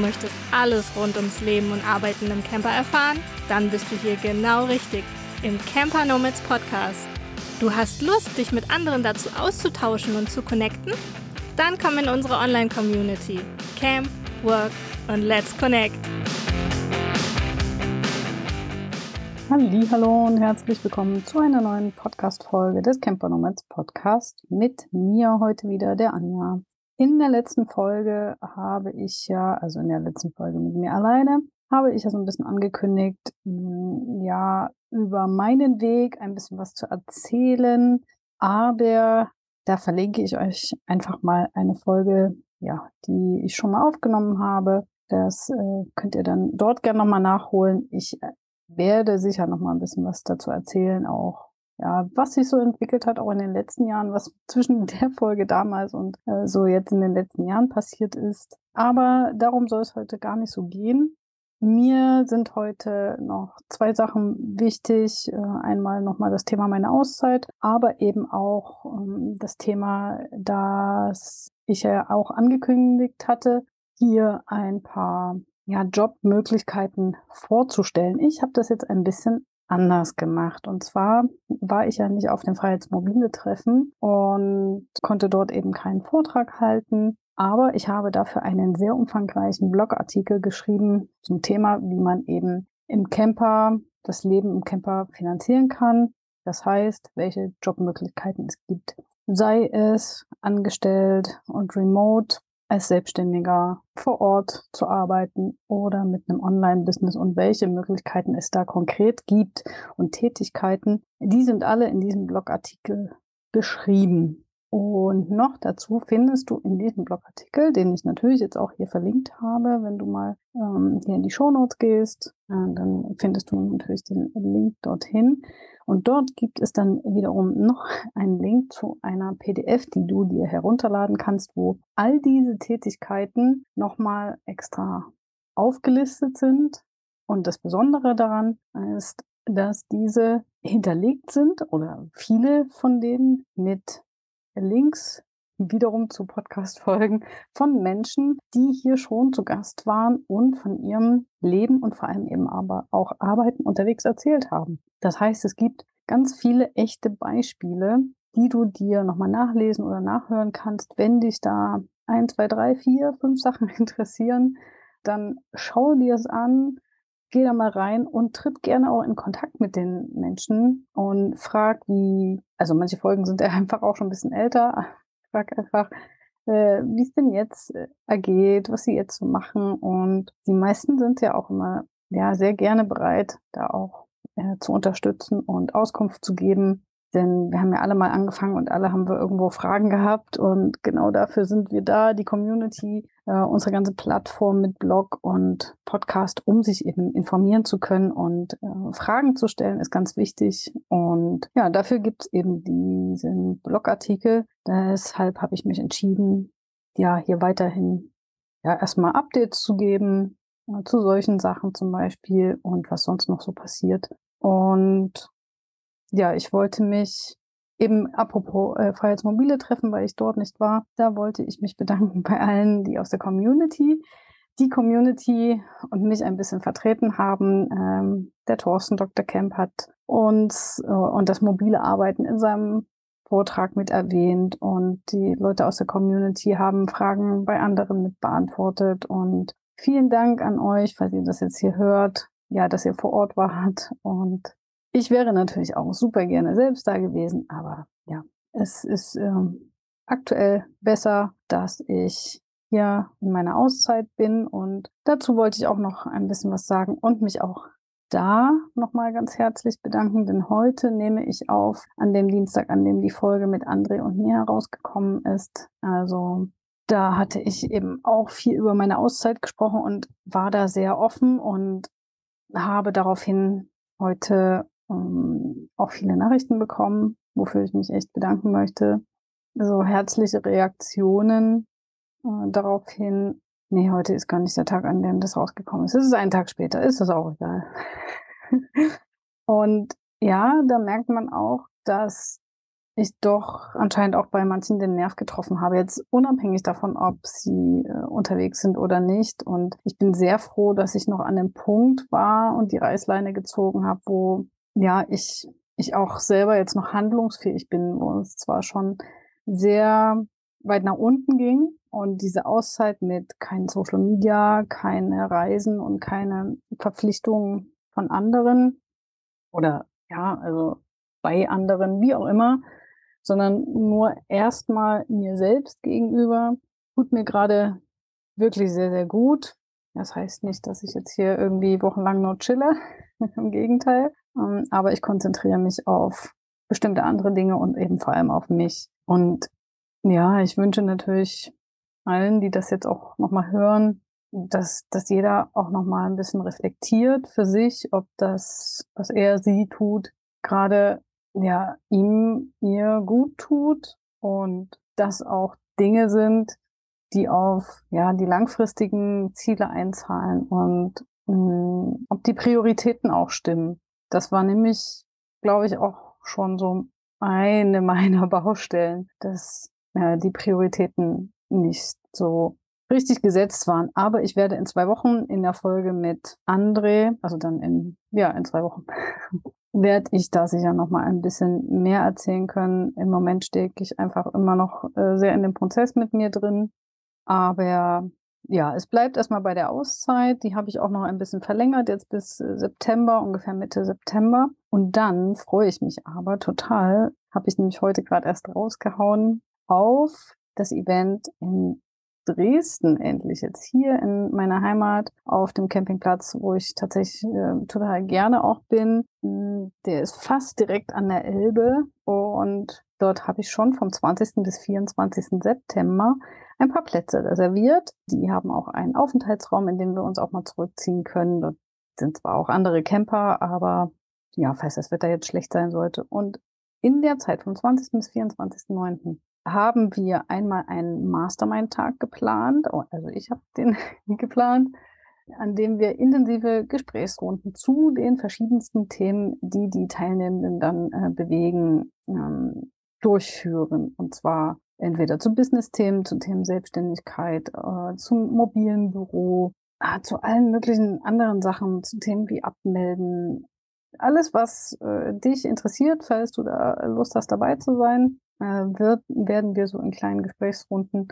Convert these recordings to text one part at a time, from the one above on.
möchtest alles rund ums Leben und Arbeiten im Camper erfahren? Dann bist du hier genau richtig im Camper Nomads Podcast. Du hast Lust, dich mit anderen dazu auszutauschen und zu connecten? Dann komm in unsere Online-Community. Camp, Work und Let's Connect. Hallo und herzlich willkommen zu einer neuen Podcast-Folge des Camper Nomads Podcast mit mir heute wieder, der Anja. In der letzten Folge habe ich ja, also in der letzten Folge mit mir alleine, habe ich ja so ein bisschen angekündigt, hm, ja, über meinen Weg ein bisschen was zu erzählen. Aber da verlinke ich euch einfach mal eine Folge, ja, die ich schon mal aufgenommen habe. Das äh, könnt ihr dann dort gerne nochmal nachholen. Ich äh, werde sicher nochmal ein bisschen was dazu erzählen, auch ja, was sich so entwickelt hat, auch in den letzten Jahren, was zwischen der Folge damals und äh, so jetzt in den letzten Jahren passiert ist. Aber darum soll es heute gar nicht so gehen. Mir sind heute noch zwei Sachen wichtig. Äh, einmal nochmal das Thema meiner Auszeit, aber eben auch ähm, das Thema, das ich ja auch angekündigt hatte, hier ein paar ja, Jobmöglichkeiten vorzustellen. Ich habe das jetzt ein bisschen anders gemacht. Und zwar war ich ja nicht auf dem Freiheitsmobile-Treffen und konnte dort eben keinen Vortrag halten. Aber ich habe dafür einen sehr umfangreichen Blogartikel geschrieben zum Thema, wie man eben im Camper das Leben im Camper finanzieren kann. Das heißt, welche Jobmöglichkeiten es gibt. Sei es angestellt und remote als Selbstständiger vor Ort zu arbeiten oder mit einem Online-Business und welche Möglichkeiten es da konkret gibt und Tätigkeiten, die sind alle in diesem Blogartikel beschrieben. Und noch dazu findest du in diesem Blogartikel, den ich natürlich jetzt auch hier verlinkt habe, wenn du mal ähm, hier in die Shownotes gehst, äh, dann findest du natürlich den Link dorthin. Und dort gibt es dann wiederum noch einen Link zu einer PDF, die du dir herunterladen kannst, wo all diese Tätigkeiten nochmal extra aufgelistet sind. Und das Besondere daran ist, dass diese hinterlegt sind oder viele von denen mit Links wiederum zu Podcast-Folgen von Menschen, die hier schon zu Gast waren und von ihrem Leben und vor allem eben aber auch Arbeiten unterwegs erzählt haben. Das heißt, es gibt ganz viele echte Beispiele, die du dir nochmal nachlesen oder nachhören kannst. Wenn dich da ein, zwei, drei, vier, fünf Sachen interessieren, dann schau dir es an, geh da mal rein und tritt gerne auch in Kontakt mit den Menschen und frag, wie, also manche Folgen sind ja einfach auch schon ein bisschen älter, frag einfach, äh, wie es denn jetzt äh, ergeht, was sie jetzt so machen und die meisten sind ja auch immer ja sehr gerne bereit, da auch äh, zu unterstützen und Auskunft zu geben. Denn wir haben ja alle mal angefangen und alle haben wir irgendwo Fragen gehabt und genau dafür sind wir da, die Community, äh, unsere ganze Plattform mit Blog und Podcast, um sich eben informieren zu können und äh, Fragen zu stellen, ist ganz wichtig. Und ja, dafür gibt es eben diesen Blogartikel. Deshalb habe ich mich entschieden, ja, hier weiterhin ja erstmal Updates zu geben, äh, zu solchen Sachen zum Beispiel und was sonst noch so passiert. Und ja, ich wollte mich eben apropos äh, Freiheitsmobile treffen, weil ich dort nicht war, da wollte ich mich bedanken bei allen, die aus der Community, die Community und mich ein bisschen vertreten haben. Ähm, der Thorsten Dr. Kemp hat uns äh, und das mobile Arbeiten in seinem Vortrag mit erwähnt und die Leute aus der Community haben Fragen bei anderen mit beantwortet und vielen Dank an euch, falls ihr das jetzt hier hört, ja, dass ihr vor Ort wart und ich wäre natürlich auch super gerne selbst da gewesen, aber ja, es ist ähm, aktuell besser, dass ich hier in meiner Auszeit bin und dazu wollte ich auch noch ein bisschen was sagen und mich auch da nochmal ganz herzlich bedanken, denn heute nehme ich auf an dem Dienstag, an dem die Folge mit André und mir herausgekommen ist. Also da hatte ich eben auch viel über meine Auszeit gesprochen und war da sehr offen und habe daraufhin heute ähm, auch viele Nachrichten bekommen, wofür ich mich echt bedanken möchte. So herzliche Reaktionen äh, daraufhin. Nee, heute ist gar nicht der Tag, an dem das rausgekommen ist. Es ist ein Tag später, ist das auch egal. Und ja, da merkt man auch, dass ich doch anscheinend auch bei manchen den Nerv getroffen habe. Jetzt unabhängig davon, ob sie äh, unterwegs sind oder nicht. Und ich bin sehr froh, dass ich noch an dem Punkt war und die Reißleine gezogen habe, wo ja ich ich auch selber jetzt noch handlungsfähig bin, wo es zwar schon sehr weit nach unten ging und diese Auszeit mit kein Social Media, keine Reisen und keine Verpflichtungen von anderen oder ja, also bei anderen, wie auch immer, sondern nur erstmal mir selbst gegenüber, tut mir gerade wirklich sehr, sehr gut. Das heißt nicht, dass ich jetzt hier irgendwie wochenlang nur chille, im Gegenteil, ähm, aber ich konzentriere mich auf bestimmte andere Dinge und eben vor allem auf mich. Und ja, ich wünsche natürlich allen, die das jetzt auch nochmal hören, dass, dass jeder auch nochmal ein bisschen reflektiert für sich, ob das, was er sie tut, gerade ja ihm ihr gut tut und das auch Dinge sind, die auf ja die langfristigen Ziele einzahlen und mh, mm, ob die Prioritäten auch stimmen. Das war nämlich, glaube ich, auch schon so eine meiner Baustellen, dass ja, die Prioritäten nicht so richtig gesetzt waren. Aber ich werde in zwei Wochen in der Folge mit André, also dann in, ja, in zwei Wochen, werde ich da sicher noch mal ein bisschen mehr erzählen können. Im Moment stecke ich einfach immer noch äh, sehr in dem Prozess mit mir drin. Aber ja, es bleibt erstmal bei der Auszeit. Die habe ich auch noch ein bisschen verlängert, jetzt bis äh, September, ungefähr Mitte September. Und dann freue ich mich aber total, habe ich nämlich heute gerade erst rausgehauen, auf das Event in Dresden endlich jetzt hier in meiner Heimat auf dem Campingplatz, wo ich tatsächlich äh, total gerne auch bin. Hm, der ist fast direkt an der Elbe und dort habe ich schon vom 20. bis 24. September ein paar Plätze reserviert. Die haben auch einen Aufenthaltsraum, in dem wir uns auch mal zurückziehen können. Dort sind zwar auch andere Camper, aber ja, falls das Wetter jetzt schlecht sein sollte. Und in der Zeit vom 20. bis 24.09 haben wir einmal einen Mastermind-Tag geplant, oh, also ich habe den geplant, an dem wir intensive Gesprächsrunden zu den verschiedensten Themen, die die Teilnehmenden dann äh, bewegen, ähm, durchführen. Und zwar entweder zu Business-Themen, zu Themen Selbstständigkeit, äh, zum mobilen Büro, äh, zu allen möglichen anderen Sachen, zu Themen wie Abmelden. Alles, was äh, dich interessiert, falls du da Lust hast, dabei zu sein, äh, wird, werden wir so in kleinen Gesprächsrunden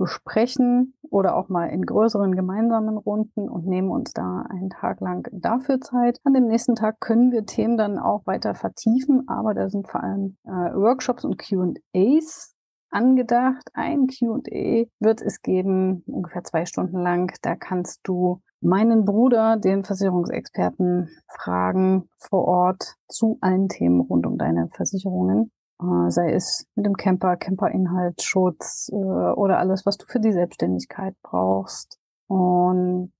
besprechen oder auch mal in größeren gemeinsamen Runden und nehmen uns da einen Tag lang dafür Zeit. An dem nächsten Tag können wir Themen dann auch weiter vertiefen, aber da sind vor allem äh, Workshops und QAs angedacht. Ein QA wird es geben, ungefähr zwei Stunden lang. Da kannst du meinen Bruder, den Versicherungsexperten, fragen vor Ort zu allen Themen rund um deine Versicherungen. Äh, sei es mit dem Camper, Camperinhaltsschutz äh, oder alles, was du für die Selbstständigkeit brauchst. Und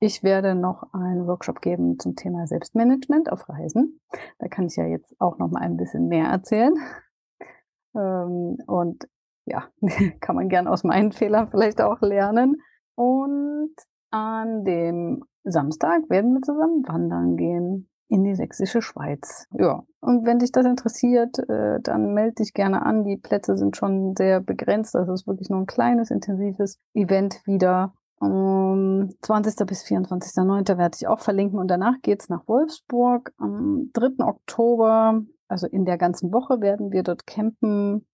ich werde noch einen Workshop geben zum Thema Selbstmanagement auf Reisen. Da kann ich ja jetzt auch noch mal ein bisschen mehr erzählen. Ähm, und ja, kann man gern aus meinen Fehlern vielleicht auch lernen. Und an dem Samstag werden wir zusammen wandern gehen in die sächsische Schweiz. Ja, und wenn dich das interessiert, äh, dann melde dich gerne an. Die Plätze sind schon sehr begrenzt. Das ist wirklich nur ein kleines, intensives Event wieder. Um 20. bis 24.09. werde ich auch verlinken und danach geht's nach Wolfsburg. Am 3. Oktober, also in der ganzen Woche, werden wir dort campen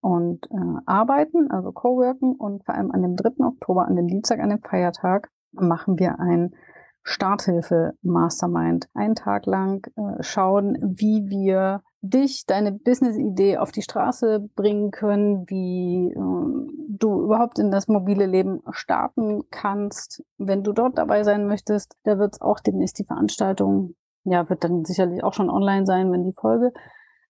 und äh, arbeiten, also coworken und vor allem an dem 3. Oktober, an dem Dienstag, an dem Feiertag, machen wir ein Starthilfe Mastermind. Einen Tag lang äh, schauen, wie wir dich, deine Business-Idee auf die Straße bringen können, wie äh, du überhaupt in das mobile Leben starten kannst. Wenn du dort dabei sein möchtest, da wird es auch demnächst die Veranstaltung, ja, wird dann sicherlich auch schon online sein, wenn die Folge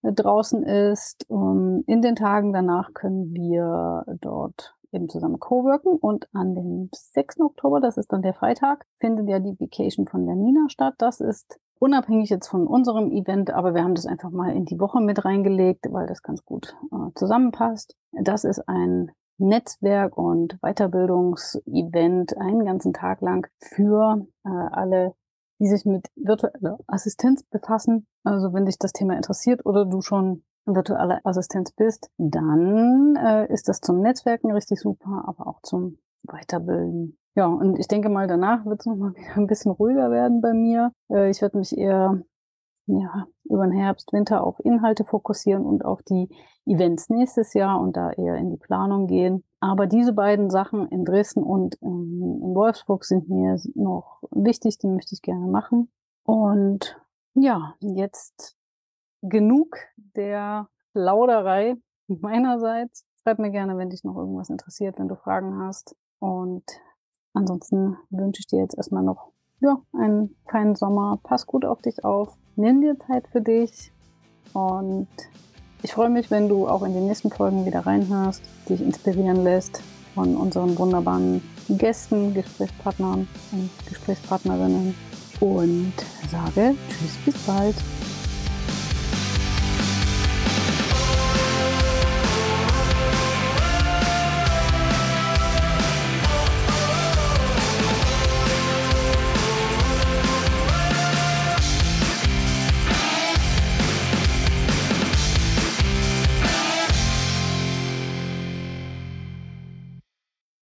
äh, draußen ist. Um, in den Tagen danach können wir dort eben zusammen coworken und an dem 6. Oktober, das ist dann der Freitag, findet ja die Vacation von der Nina statt. Das ist unabhängig jetzt von unserem Event, aber wir haben das einfach mal in die Woche mit reingelegt, weil das ganz gut äh, zusammenpasst. Das ist ein Netzwerk- und Weiterbildungsevent einen ganzen Tag lang für äh, alle, die sich mit virtueller Assistenz befassen. Also wenn dich das Thema interessiert oder du schon virtuelle Assistenz bist, dann äh, ist das zum Netzwerken richtig super, aber auch zum Weiterbilden. Ja, und ich denke mal, danach wird es nochmal wieder ein bisschen ruhiger werden bei mir. Äh, ich werde mich eher ja, über den Herbst, Winter auf Inhalte fokussieren und auf die Events nächstes Jahr und da eher in die Planung gehen. Aber diese beiden Sachen in Dresden und in, Wolfsburg sind mir noch wichtig, die möchte ich gerne machen. Und ja, jetzt genug der Lauderei meinerseits. Schreib mir gerne, wenn dich noch irgendwas interessiert, wenn du Fragen hast. Und ansonsten wünsche ich dir jetzt erstmal noch ja, einen feinen Sommer. Pass gut auf dich auf. Nimm dir Zeit für dich. Und ich freue mich, wenn du auch in die nächsten Folgen wieder reinhörst, dich inspirieren lässt von unseren wunderbaren Gästen, Gesprächspartnern und Gesprächspartnerinnen. Und sage Tschüss, bis bald.